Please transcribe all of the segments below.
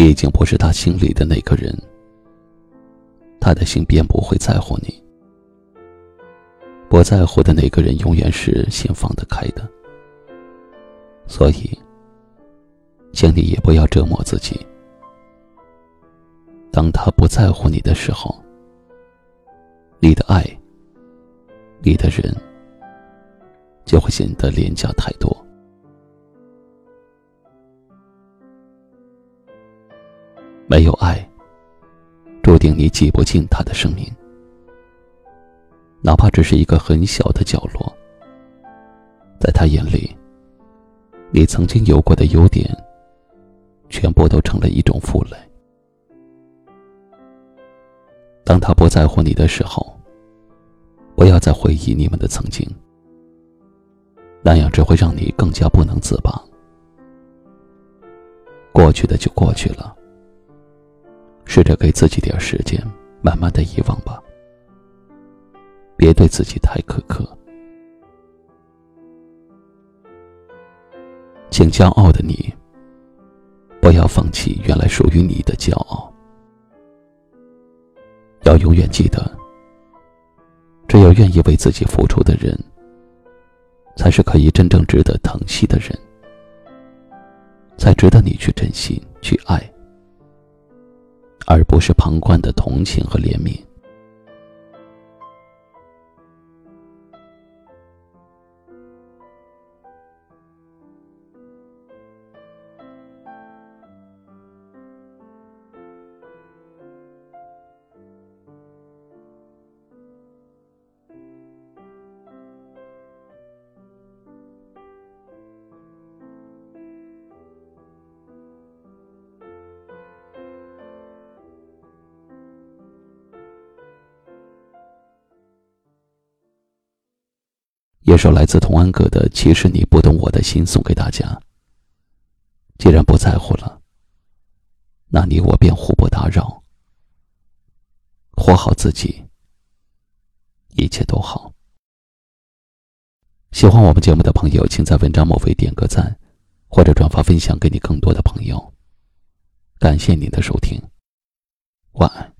你已经不是他心里的那个人，他的心便不会在乎你。不在乎的那个人，永远是心放得开的。所以，请你也不要折磨自己。当他不在乎你的时候，你的爱，你的人，就会显得廉价太多。没有爱，注定你挤不进他的生命。哪怕只是一个很小的角落，在他眼里，你曾经有过的优点，全部都成了一种负累。当他不在乎你的时候，不要再回忆你们的曾经，那样只会让你更加不能自拔。过去的就过去了。试着给自己点时间，慢慢的遗忘吧。别对自己太苛刻。请骄傲的你，不要放弃原来属于你的骄傲。要永远记得，只有愿意为自己付出的人，才是可以真正值得疼惜的人，才值得你去珍惜、去爱。而不是旁观的同情和怜悯。一首来自童安格的《其实你不懂我的心》送给大家。既然不在乎了，那你我便互不打扰，活好自己，一切都好。喜欢我们节目的朋友，请在文章末尾点个赞，或者转发分享给你更多的朋友。感谢您的收听，晚安。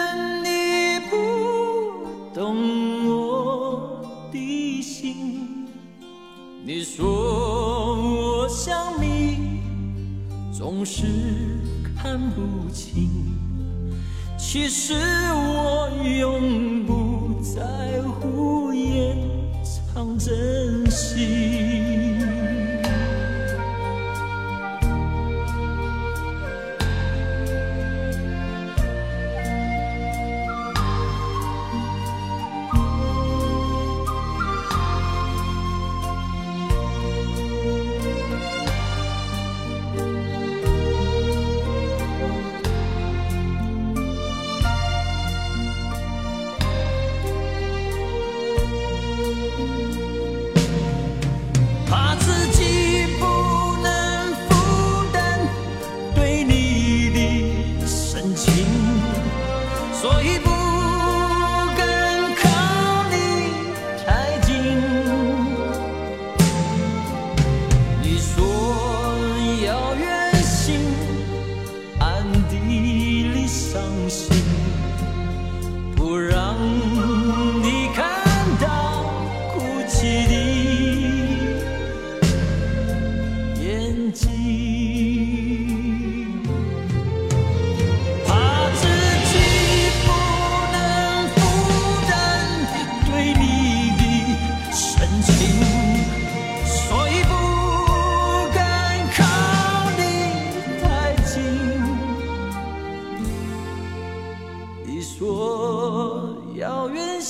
你说我想你，总是看不清。其实我永不在乎掩藏真心。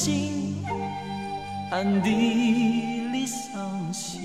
心暗地里伤心